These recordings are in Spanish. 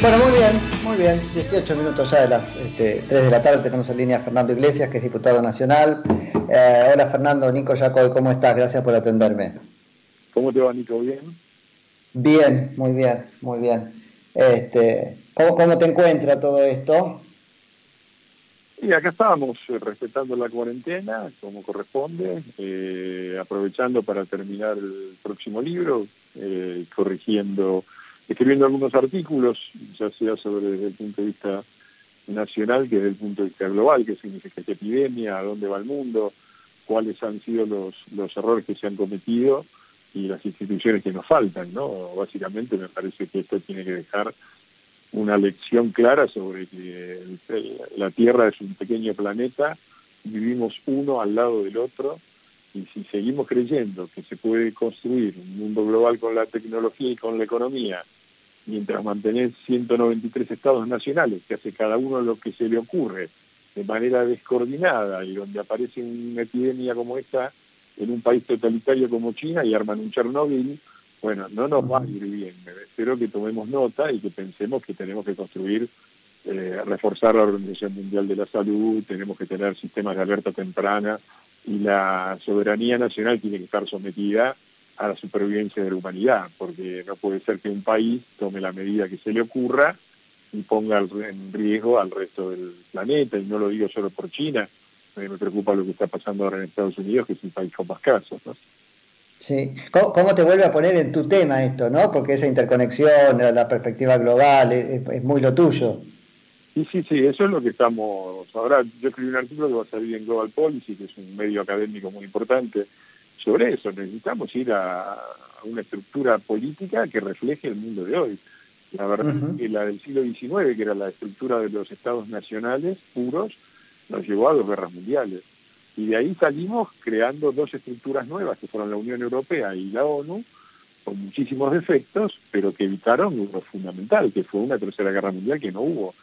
Bueno, muy bien, muy bien. 18 minutos ya de las este, 3 de la tarde tenemos en línea a Fernando Iglesias, que es diputado nacional. Eh, hola Fernando, Nico Jacob, ¿cómo estás? Gracias por atenderme. ¿Cómo te va, Nico? ¿Bien? Bien, muy bien, muy bien. Este, ¿cómo, ¿Cómo te encuentra todo esto? Y acá estábamos eh, respetando la cuarentena, como corresponde, eh, aprovechando para terminar el próximo libro, eh, corrigiendo escribiendo algunos artículos, ya sea sobre desde el punto de vista nacional que desde el punto de vista global, qué significa esta epidemia, a dónde va el mundo, cuáles han sido los, los errores que se han cometido y las instituciones que nos faltan, ¿no? Básicamente me parece que esto tiene que dejar una lección clara sobre que la Tierra es un pequeño planeta, vivimos uno al lado del otro, y si seguimos creyendo que se puede construir un mundo global con la tecnología y con la economía, mientras mantener 193 estados nacionales, que hace cada uno lo que se le ocurre de manera descoordinada y donde aparece una epidemia como esta en un país totalitario como China y arman un Chernobyl, bueno, no nos va a ir bien. Espero que tomemos nota y que pensemos que tenemos que construir, eh, reforzar la Organización Mundial de la Salud, tenemos que tener sistemas de alerta temprana y la soberanía nacional tiene que estar sometida a la supervivencia de la humanidad, porque no puede ser que un país tome la medida que se le ocurra y ponga en riesgo al resto del planeta, y no lo digo solo por China, me preocupa lo que está pasando ahora en Estados Unidos, que es un país con más casos. ¿no? Sí, ¿Cómo, te vuelve a poner en tu tema esto, no? Porque esa interconexión, la perspectiva global, es, muy lo tuyo. Sí, sí, sí, eso es lo que estamos... Ahora yo escribí un artículo que va a salir en Global Policy, que es un medio académico muy importante, sobre eso. Necesitamos ir a, una estructura política que refleje el mundo de hoy. La verdad es que la del siglo XIX, que era la estructura de los estados nacionales puros, nos llevó a dos guerras mundiales. Y de ahí salimos creando dos estructuras nuevas, que fueron la Unión Europea y la ONU, con muchísimos defectos, pero que evitaron lo fundamental, que fue una tercera guerra mundial que no hubo.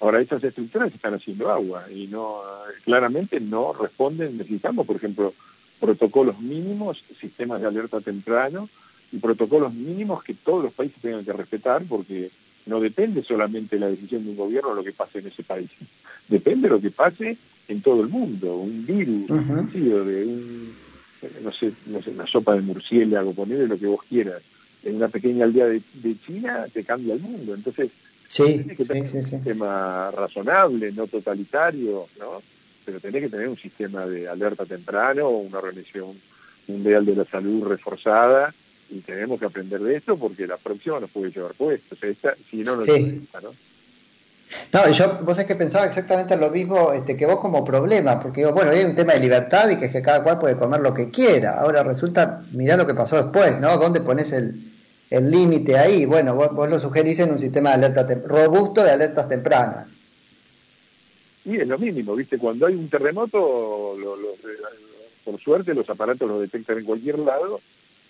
Ahora, esas estructuras están haciendo agua y no claramente no responden, necesitamos, por ejemplo, protocolos mínimos, sistemas de alerta temprano y protocolos mínimos que todos los países tengan que respetar porque no depende solamente de la decisión de un gobierno lo que pase en ese país, depende de lo que pase en todo el mundo, un virus, un de un, no sé, no sé, una sopa de murciélago, ponerle lo que vos quieras, en una pequeña aldea de, China te cambia el mundo, entonces sí, que sí, un sistema razonable, no totalitario, ¿no? Pero tenés que tener un sistema de alerta temprano, una organización mundial de la salud reforzada, y tenemos que aprender de esto porque la próxima nos puede llevar puestos. si no, no sí. ¿no? No, yo, vos es que pensaba exactamente lo mismo este, que vos como problema, porque digo, bueno, hay un tema de libertad y que es que cada cual puede comer lo que quiera. Ahora resulta, mirá lo que pasó después, ¿no? ¿Dónde pones el límite ahí? Bueno, vos, vos, lo sugerís en un sistema de alerta robusto de alertas tempranas. Y es lo mínimo, ¿viste? Cuando hay un terremoto, por suerte los aparatos lo detectan en cualquier lado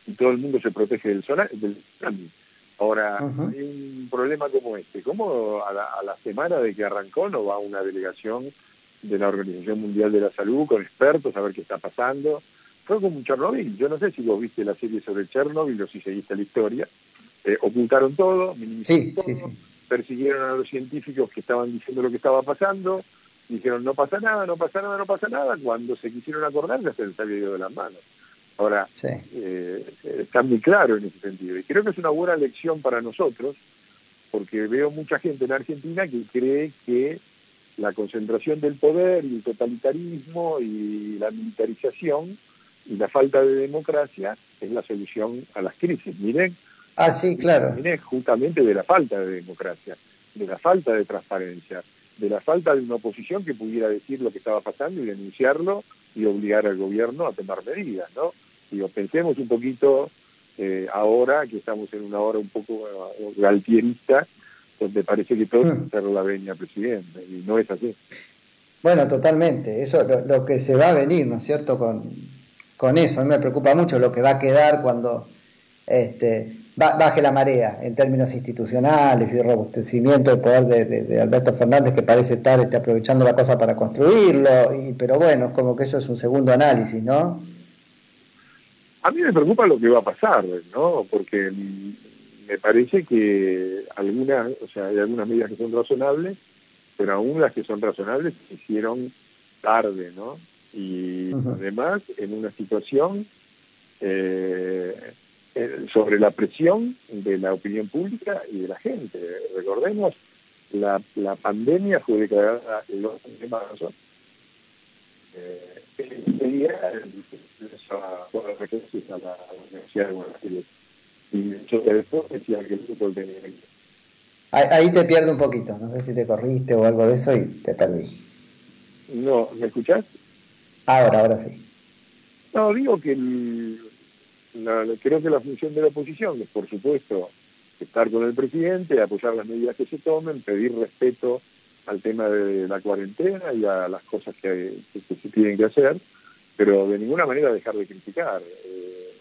y todo el mundo se protege del, tsunami. Ahora, hay un problema como este. ¿Cómo a la, semana de que arrancó no va una delegación de la Organización Mundial de la Salud con expertos a ver qué está pasando? Fue como un Chernobyl. Yo no sé si vos viste la serie sobre Chernobyl o si seguiste la historia. Eh, ocultaron todo, minimizaron todo, persiguieron a los científicos que estaban diciendo lo que estaba pasando, dijeron no pasa nada, no pasa nada, no pasa nada, cuando se quisieron acordar ya se les había ido de las manos. Ahora, eh, está muy claro en ese sentido. Y creo que es una buena lección para nosotros, porque veo mucha gente en Argentina que cree que la concentración del poder y el totalitarismo y la militarización y la falta de democracia es la solución a las crisis. Miren, ah, sí, claro. Miren justamente de la falta de democracia, de la falta de transparencia, de la falta de una oposición que pudiera decir lo que estaba pasando y denunciarlo y obligar al gobierno a tomar medidas, ¿no? Digo, pensemos un poquito eh, ahora que estamos en una hora un poco eh, galtierista, donde parece que todo es hmm. la veña presidente, y no es así. Bueno, totalmente, eso lo, lo que se va a venir, ¿no es cierto? Con, con eso, a mí me preocupa mucho lo que va a quedar cuando este, baje la marea en términos institucionales y robustecimiento del poder de, Alberto Fernández, que parece estar este, aprovechando la cosa para construirlo, y, pero bueno, es como que eso es un segundo análisis, ¿no? A mí me preocupa lo que va a pasar, ¿no? Porque me parece que algunas, o sea, hay algunas medidas que son razonables, pero aún las que son razonables se hicieron tarde, ¿no? Y además en una situación eh, eh, sobre la presión de la opinión pública y de la gente. Recordemos, la, la pandemia fue declarada el 11 de marzo. Eh, día a la Universidad de Buenos Aires. Y yo después decía que el fútbol tenía Ahí te pierdo un poquito, no sé si te corriste o algo de eso y te perdí. No, ¿me escuchás? Ahora, ahora sí. No, digo que creo que la función de la oposición es, por supuesto, estar con el presidente, apoyar las medidas que se tomen, pedir respeto al tema de la cuarentena y a las cosas que, se tienen que hacer, pero de ninguna manera dejar de criticar. Eh,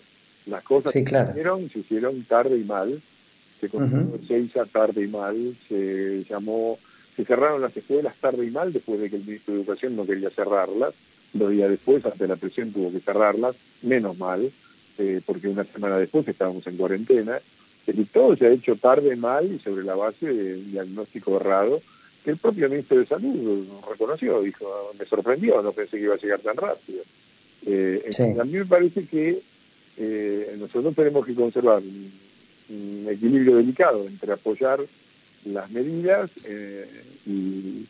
las cosas que se hicieron, se hicieron tarde y mal, se, se hizo tarde y mal, se llamó, se cerraron las escuelas tarde y mal después de que el ministro de Educación no quería cerrarlas, dos días después, ante la presión tuvo que cerrarlas, menos mal, eh, porque una semana después estábamos en cuarentena, y todo se ha hecho tarde, mal y sobre la base de un diagnóstico errado que el propio ministro de Salud reconoció, dijo, me sorprendió, no pensé que iba a llegar tan rápido. Eh, a mí me parece que eh, nosotros tenemos que conservar un, equilibrio delicado entre apoyar las medidas y,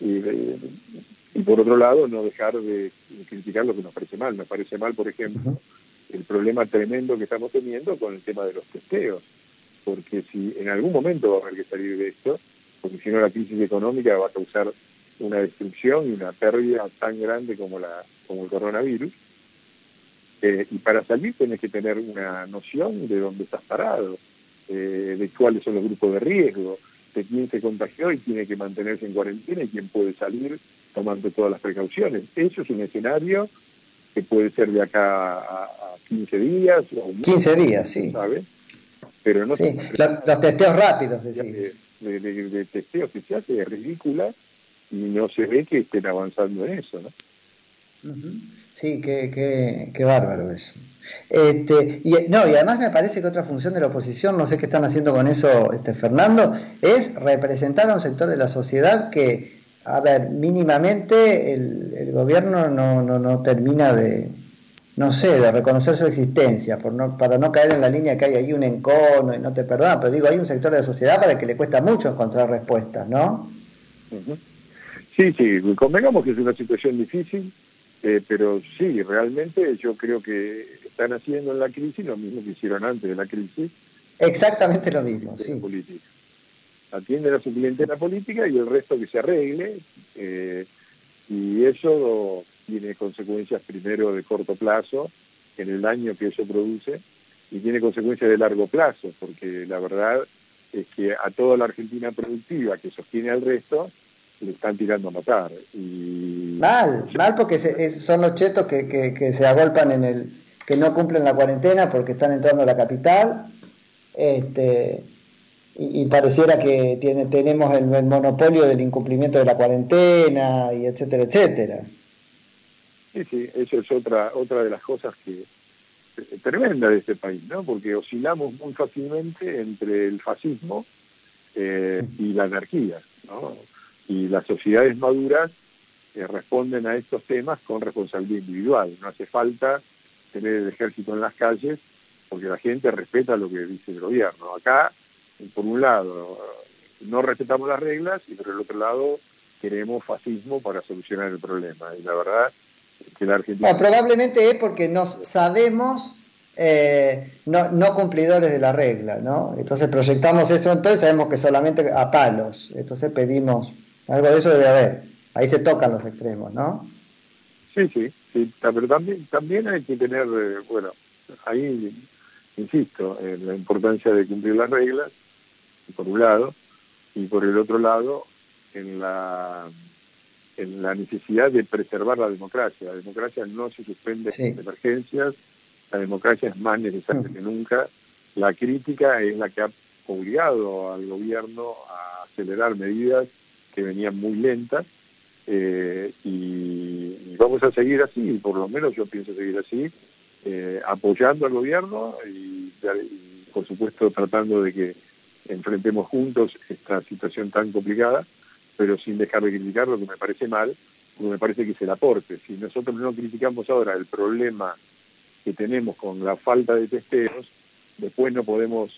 y, por otro lado no dejar de criticar lo que nos parece mal. Nos parece mal, por ejemplo, el problema tremendo que estamos teniendo con el tema de los testeos, porque si en algún momento va a haber que salir de esto, porque si no la crisis económica va a causar una destrucción y una pérdida tan grande como, la, como el coronavirus, eh, y para salir tienes que tener una noción de dónde estás parado, eh, de cuáles son los grupos de riesgo, de quién se contagió y tiene que mantenerse en cuarentena y quién puede salir tomando todas las precauciones. Eso es un escenario que puede ser de acá a, 15 días. O 15 días, sí. ¿sabes? Pero no sí. los, testeos rápidos, De, de, testeo que se hace es ridícula y no se ve que estén avanzando en eso, ¿no? Sí, qué, qué, qué bárbaro eso. Este, y, no, y además me parece que otra función de la oposición, no sé qué están haciendo con eso, este, Fernando, es representar a un sector de la sociedad que a ver, mínimamente el, gobierno no, no, no, termina de, no sé, de reconocer su existencia, por no, para no caer en la línea que hay ahí un encono y no te perdona, pero digo, hay un sector de la sociedad para el que le cuesta mucho encontrar respuestas, ¿no? Sí, sí, convengamos que es una situación difícil, eh, pero sí, realmente yo creo que están haciendo en la crisis lo mismo que hicieron antes de la crisis. Exactamente lo mismo, sí. Política atienden a su clientela política y el resto que se arregle. Eh, y eso tiene consecuencias primero de corto plazo, en el daño que eso produce, y tiene consecuencias de largo plazo, porque la verdad es que a toda la Argentina productiva que sostiene al resto, le están tirando a matar. Mal, mal porque son los chetos que, que, que, se agolpan en el, que no cumplen la cuarentena porque están entrando a la capital. Este, y, pareciera que tiene, tenemos el, monopolio del incumplimiento de la cuarentena y etcétera, etcétera. Sí, sí, eso es otra, otra de las cosas que eh, tremenda de este país, ¿no? Porque oscilamos muy fácilmente entre el fascismo eh, y la anarquía, ¿no? Y las sociedades maduras eh, responden a estos temas con responsabilidad individual. No hace falta tener el ejército en las calles porque la gente respeta lo que dice el gobierno. Acá por un lado, no respetamos las reglas y por el otro lado queremos fascismo para solucionar el problema. Y la verdad es que la Argentina... probablemente es porque nos sabemos eh, no, no, cumplidores de la regla, ¿no? Entonces proyectamos eso, entonces sabemos que solamente a palos. Entonces pedimos, algo de eso debe haber. Ahí se tocan los extremos, ¿no? Sí, sí, sí pero también, también hay que tener, eh, bueno, ahí insisto, en la importancia de cumplir las reglas, por un lado, y por el otro lado, en la, en la necesidad de preservar la democracia. La democracia no se suspende en emergencias, la democracia es más necesaria que nunca. La crítica es la que ha obligado al gobierno a acelerar medidas que venían muy lentas eh, y, vamos a seguir así, por lo menos yo pienso seguir así, eh, apoyando al gobierno y por supuesto tratando de que enfrentemos juntos esta situación tan complicada, pero sin dejar de criticar lo que me parece mal, porque me parece que es el aporte. Si nosotros no criticamos ahora el problema que tenemos con la falta de testeos, después no podemos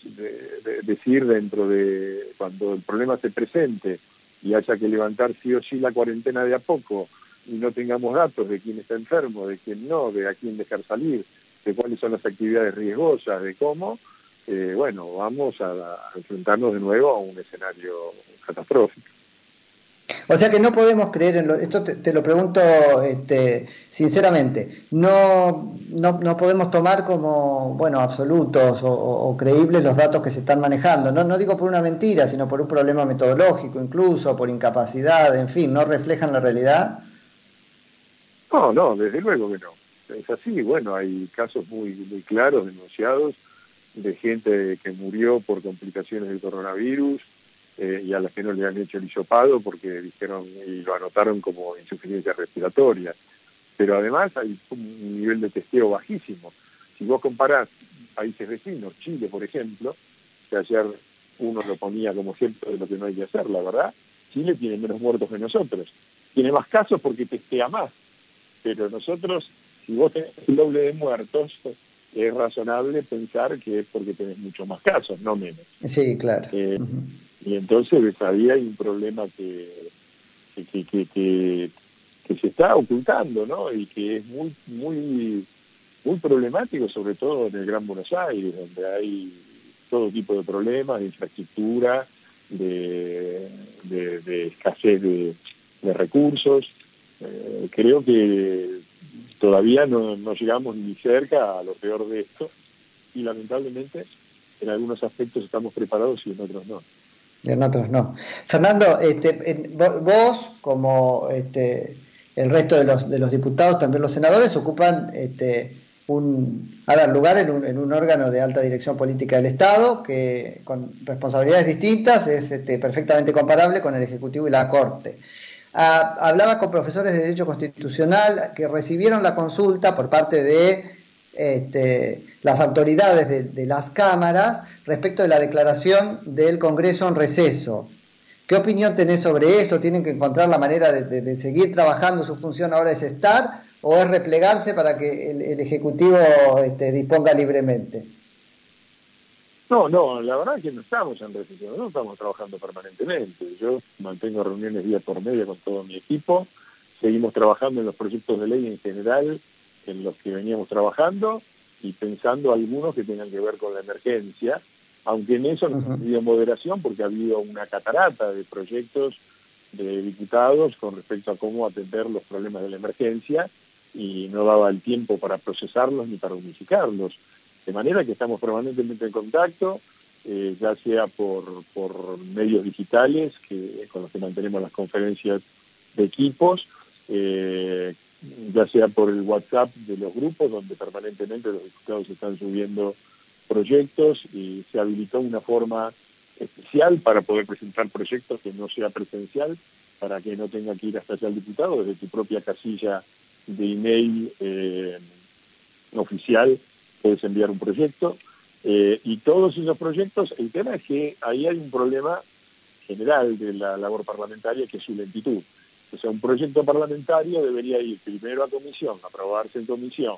decir dentro de cuando el problema se presente y haya que levantar sí o sí la cuarentena de a poco y no tengamos datos de quién está enfermo, de quién no, de a quién dejar salir, de cuáles son las actividades riesgosas, de cómo, eh, bueno, vamos a, enfrentarnos de nuevo a un escenario catastrófico. O sea que no podemos creer en lo, esto te, lo pregunto este, sinceramente, no, no, podemos tomar como bueno absolutos o, creíbles los datos que se están manejando. No, no digo por una mentira, sino por un problema metodológico, incluso por incapacidad, en fin, no reflejan la realidad. No, no, desde luego que no. Es así, bueno, hay casos muy, muy claros denunciados de gente que murió por complicaciones del coronavirus eh, y a las que no le han hecho el hisopado porque dijeron y lo anotaron como insuficiencia respiratoria. Pero además hay un nivel de testeo bajísimo. Si vos comparás países vecinos, Chile por ejemplo, que ayer uno lo ponía como ejemplo de lo que no hay que hacer, la verdad, Chile tiene menos muertos que nosotros. Tiene más casos porque testea más. Pero nosotros, si vos tenés el doble de muertos, es razonable pensar que es porque tenés muchos más casos, no menos. Sí, claro. Eh, y entonces ahí hay un problema que, que, que, que, se está ocultando, ¿no? Y que es muy, muy, muy problemático, sobre todo en el Gran Buenos Aires, donde hay todo tipo de problemas de infraestructura, de, de, escasez de, recursos. Eh, creo que todavía no, llegamos ni cerca a lo peor de esto y lamentablemente en algunos aspectos estamos preparados y en otros no. En otros no. Fernando, este, vos, como este, el resto de los, de los diputados, también los senadores, ocupan este, un, lugar en un, órgano de alta dirección política del Estado, que con responsabilidades distintas es perfectamente comparable con el Ejecutivo y la Corte. Ah, hablaba con profesores de Derecho Constitucional que recibieron la consulta por parte de este, las autoridades de, las cámaras respecto de la declaración del Congreso en receso. ¿Qué opinión tenés sobre eso? ¿Tienen que encontrar la manera de, seguir trabajando? ¿Su función ahora es estar o es replegarse para que el, Ejecutivo este, disponga libremente? No, no, la verdad es que no estamos en recesión, no estamos trabajando permanentemente. Yo mantengo reuniones día por medio con todo mi equipo, seguimos trabajando en los proyectos de ley en general en los que veníamos trabajando y pensando algunos que tengan que ver con la emergencia, aunque en eso no ha habido moderación porque ha habido una catarata de proyectos de diputados con respecto a cómo atender los problemas de la emergencia y no daba el tiempo para procesarlos ni para unificarlos. De manera que estamos permanentemente en contacto, eh, ya sea por, medios digitales, que, con los que mantenemos las conferencias de equipos, eh, ya sea por el WhatsApp de los grupos, donde permanentemente los diputados están subiendo proyectos y se habilitó una forma especial para poder presentar proyectos que no sea presencial, para que no tenga que ir hasta allá el diputado, desde tu propia casilla de email eh, oficial puedes enviar un proyecto. Eh, y todos esos proyectos, el tema es que ahí hay un problema general de la labor parlamentaria que es su lentitud. O sea, un proyecto parlamentario debería ir primero a comisión, aprobarse en comisión,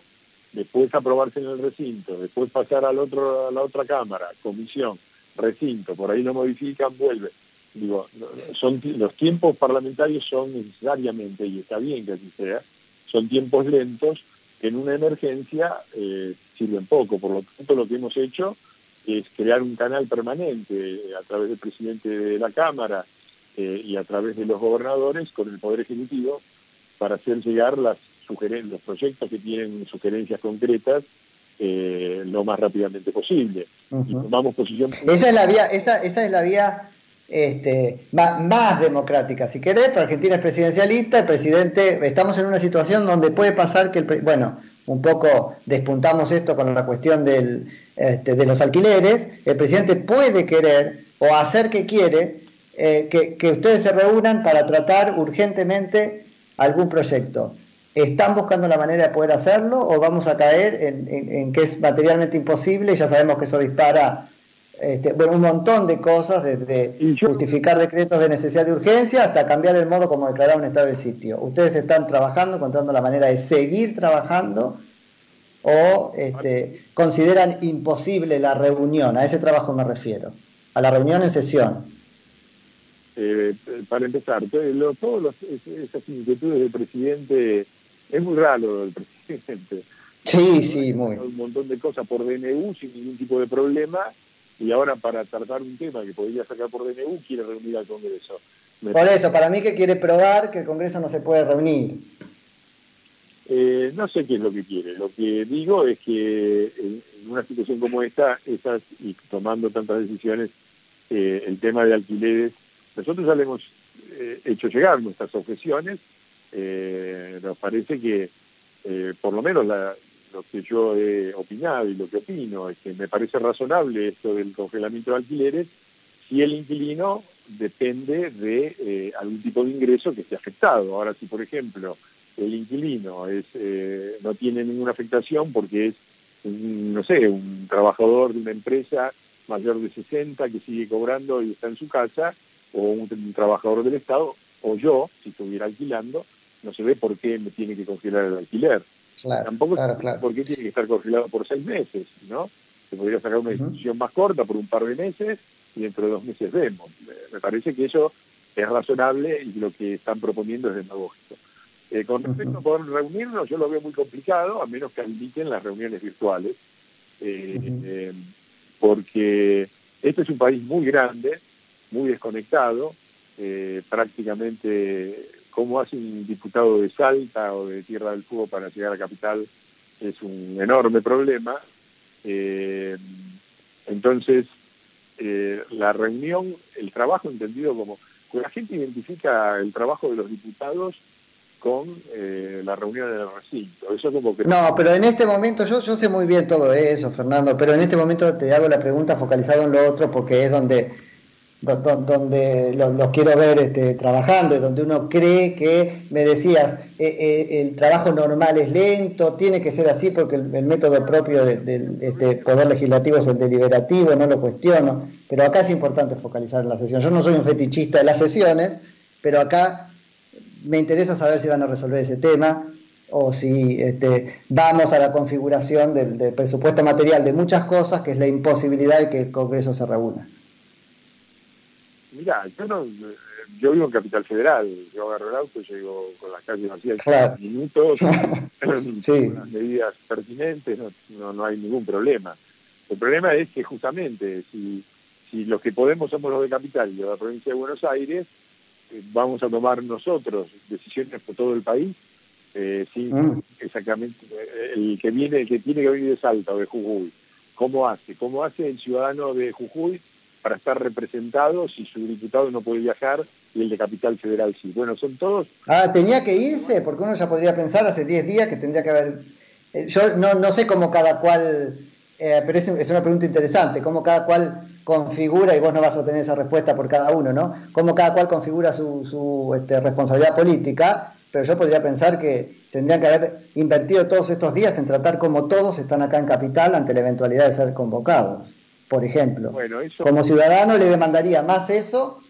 después aprobarse en el recinto, después pasar al otro, a la otra cámara, comisión, recinto, por ahí lo modifican, vuelve. Digo, son, los tiempos parlamentarios son necesariamente, y está bien que así sea, son tiempos lentos en una emergencia eh, sirven poco. Por lo tanto, lo que hemos hecho es crear un canal permanente a través del presidente de la Cámara eh, y a través de los gobernadores con el Poder Ejecutivo para hacer llegar las los proyectos que tienen sugerencias concretas eh, lo más rápidamente posible. tomamos posición. Esa es la vía, esa, esa es la vía este, más, democrática, si querés, para Argentina es presidencialista, el presidente, estamos en una situación donde puede pasar que el, bueno, un poco despuntamos esto con la cuestión del, este, de los alquileres, el presidente puede querer o hacer que quiere eh, que, ustedes se reúnan para tratar urgentemente algún proyecto. ¿Están buscando la manera de poder hacerlo o vamos a caer en, que es materialmente imposible ya sabemos que eso dispara este, bueno, un montón de cosas, desde justificar decretos de necesidad de urgencia hasta cambiar el modo como declarar un estado de sitio. ¿Ustedes están trabajando, contando la manera de seguir trabajando o este, consideran imposible la reunión? A ese trabajo me refiero, a la reunión en sesión. Eh, para empezar, todas esas inquietudes del presidente, es muy raro el presidente. Sí, sí, muy. Un montón de cosas por DNU sin ningún tipo de problema y ahora para tratar un tema que podría sacar por DNU quiere reunir al Congreso. por eso, para mí que quiere probar que el Congreso no se puede reunir. Eh, no sé qué es lo que quiere. Lo que digo es que en una situación como esta, esas, y tomando tantas decisiones, eh, el tema de alquileres nosotros ya le hemos eh, hecho llegar nuestras objeciones. Nos parece que, por lo menos lo que yo he opinado y lo que opino, es que me parece razonable esto del congelamiento de alquileres si el inquilino depende de algún tipo de ingreso que esté afectado. Ahora, si por ejemplo el inquilino es, no tiene ninguna afectación porque es, no sé, un trabajador de una empresa mayor de 60 que sigue cobrando y está en su casa, o un, trabajador del Estado, o yo, si estuviera alquilando, no se ve por qué me tiene que congelar el alquiler. Tampoco se ve por qué tiene que estar congelado por seis meses, ¿no? Se podría sacar una discusión más corta por un par de meses y dentro de dos meses vemos. Me parece que eso es razonable y lo que están proponiendo es demagógico. Eh, con respecto a poder reunirnos, yo lo veo muy complicado, a menos que admiten las reuniones virtuales, eh, eh, porque este es un país muy grande, muy desconectado, eh, prácticamente cómo hace un diputado de Salta o de Tierra del Fuego para llegar a Capital es un enorme problema. Eh, entonces, eh, la reunión, el trabajo entendido como... La gente identifica el trabajo de los diputados con la reunión en el recinto. Eso como que... No, pero en este momento, yo, yo sé muy bien todo eso, Fernando, pero en este momento te hago la pregunta focalizada en lo otro porque es donde donde los, quiero ver este, trabajando, donde uno cree que, me decías, eh, eh, el trabajo normal es lento, tiene que ser así porque el, método propio del este, Poder Legislativo es el deliberativo, no lo cuestiono, pero acá es importante focalizar en la sesión. Yo no soy un fetichista de las sesiones, pero acá me interesa saber si van a resolver ese tema o si este, vamos a la configuración del, del presupuesto material de muchas cosas, que es la imposibilidad de que el Congreso se reúna. Mira, yo no, yo vivo en Capital Federal, yo agarro el auto, llego con las calles vacías en minutos, con las medidas pertinentes, no, no, hay ningún problema. El problema es que justamente si, si los que podemos somos los de Capital y de la provincia de Buenos Aires, eh, vamos a tomar nosotros decisiones por todo el país, eh, mm. exactamente, eh, el que viene, el que tiene que venir de Salta o de Jujuy, ¿cómo hace? ¿Cómo hace el ciudadano de Jujuy para estar representado si su diputado no puede viajar y el de Capital Federal sí. Bueno, son todos... Ah, tenía que irse, porque uno ya podría pensar hace 10 días que tendría que haber... Eh, yo no, no sé cómo cada cual, eh, pero es, una pregunta interesante, cómo cada cual configura, y vos no vas a tener esa respuesta por cada uno, ¿no? Cómo cada cual configura su, su este, responsabilidad política, pero yo podría pensar que tendrían que haber invertido todos estos días en tratar como todos están acá en Capital ante la eventualidad de ser convocados por ejemplo. Como ciudadano le demandaría más eso,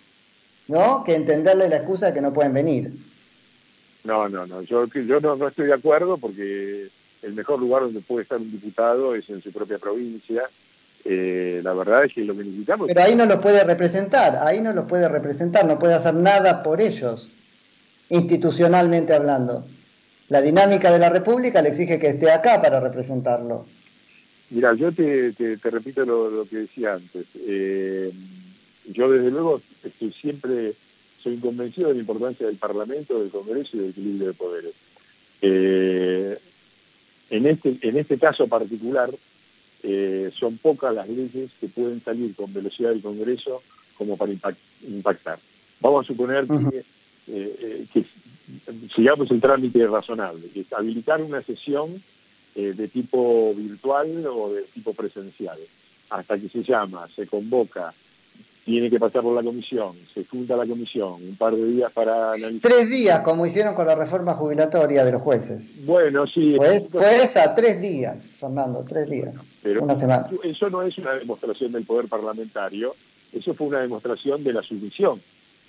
¿no? Que entenderle la excusa de que no pueden venir. No, no, no. Yo, yo no, estoy de acuerdo porque el mejor lugar donde puede estar un diputado es en su propia provincia. Eh, la verdad es que lo que necesitamos... Pero ahí no los puede representar, ahí no los puede representar, no puede hacer nada por ellos, institucionalmente hablando. La dinámica de la República le exige que esté acá para representarlo. Mira, yo te, repito lo, que decía antes. Eh, yo desde luego estoy siempre soy convencido de la importancia del Parlamento, del Congreso y del equilibrio de poderes. Eh, en, este, en este caso particular, eh, son pocas las leyes que pueden salir con velocidad del Congreso como para impactar. Vamos a suponer que, que sigamos el trámite razonable, que es habilitar una sesión eh, de tipo virtual o de tipo presencial. Hasta que se llama, se convoca tiene que pasar por la comisión, se junta la comisión, un par de días para analizar. Tres días, como hicieron con la reforma jubilatoria de los jueces. Bueno, sí. Pues, fue esa, tres días, Fernando, tres días. Pero una semana. Eso no es una demostración del poder parlamentario, eso fue una demostración de la sumisión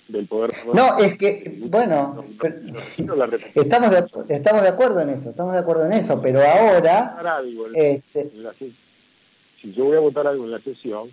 del poder No, es que, bueno, estamos, de, estamos de acuerdo en eso, estamos de acuerdo en eso, pero ahora... Este, si yo voy a votar algo en la sesión,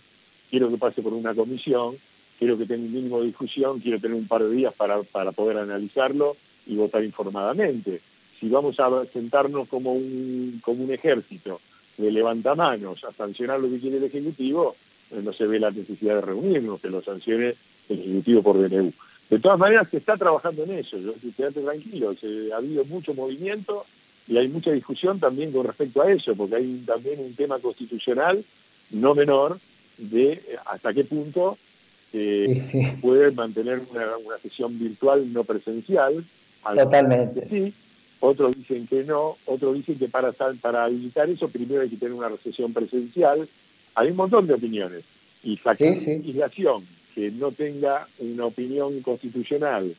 quiero que pase por una comisión, quiero que tenga un mínimo de discusión, quiero tener un par de días para, para poder analizarlo y votar informadamente. Si vamos a sentarnos como un, como un ejército de levantamanos a sancionar lo que quiere el Ejecutivo, eh, no se ve la necesidad de reunirnos, que lo sancione Ejecutivo por DNU. De todas maneras, se está trabajando en eso, yo, quédate tranquilo, se, ha habido mucho movimiento y hay mucha discusión también con respecto a eso, porque hay también un tema constitucional no menor de eh, hasta qué punto eh, puede mantener una, sesión virtual no presencial. Totalmente. Sí, otros dicen que no, otros dicen que para, para habilitar eso primero hay que tener una sesión presencial. Hay un montón de opiniones. Y sacar legislación que no tenga una opinión constitucional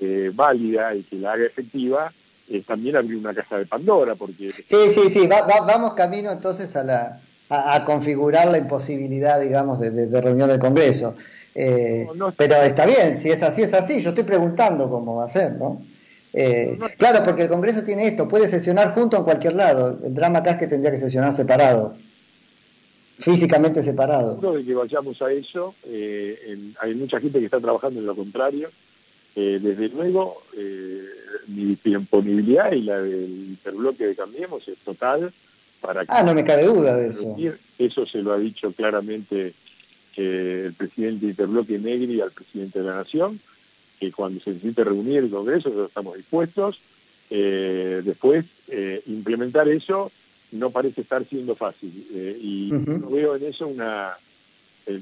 eh, válida y que la haga efectiva, es también abrir una caja de Pandora, porque... Sí, sí, sí, vamos camino entonces a la, a, configurar la imposibilidad, digamos, de, reunión del Congreso. Eh, pero está bien, si es así, es así. Yo estoy preguntando cómo va a ser, ¿no? Eh, claro, porque el Congreso tiene esto, puede sesionar junto en cualquier lado. El drama acá es que tendría que sesionar separado, físicamente separado. de que vayamos a eso, eh, hay mucha gente que está trabajando en lo contrario. desde luego, mi disponibilidad y la del interbloque de Cambiemos es total ah, no me cabe duda de eso. Eso se lo ha dicho claramente el presidente de Interbloque Negri al presidente de la Nación, que cuando se necesite reunir el Congreso, estamos dispuestos. Eh, después, eh, implementar eso no parece estar siendo fácil. Eh, y no veo en eso una...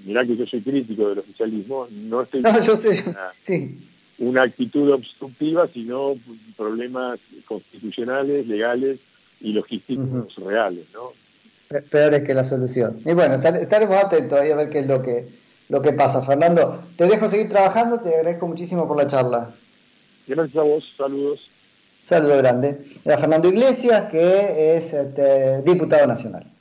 mirá que yo soy crítico del oficialismo, no estoy... No, yo sé, sí. una actitud obstructiva, sino problemas constitucionales, legales, y logísticos reales, ¿no? Peor es que la solución. Y bueno, estaremos atentos ahí a ver qué es lo que, lo que pasa. Fernando, te dejo seguir trabajando, te agradezco muchísimo por la charla. Gracias a vos, saludos. Saludo grande. Era Fernando Iglesias, que es este, diputado nacional.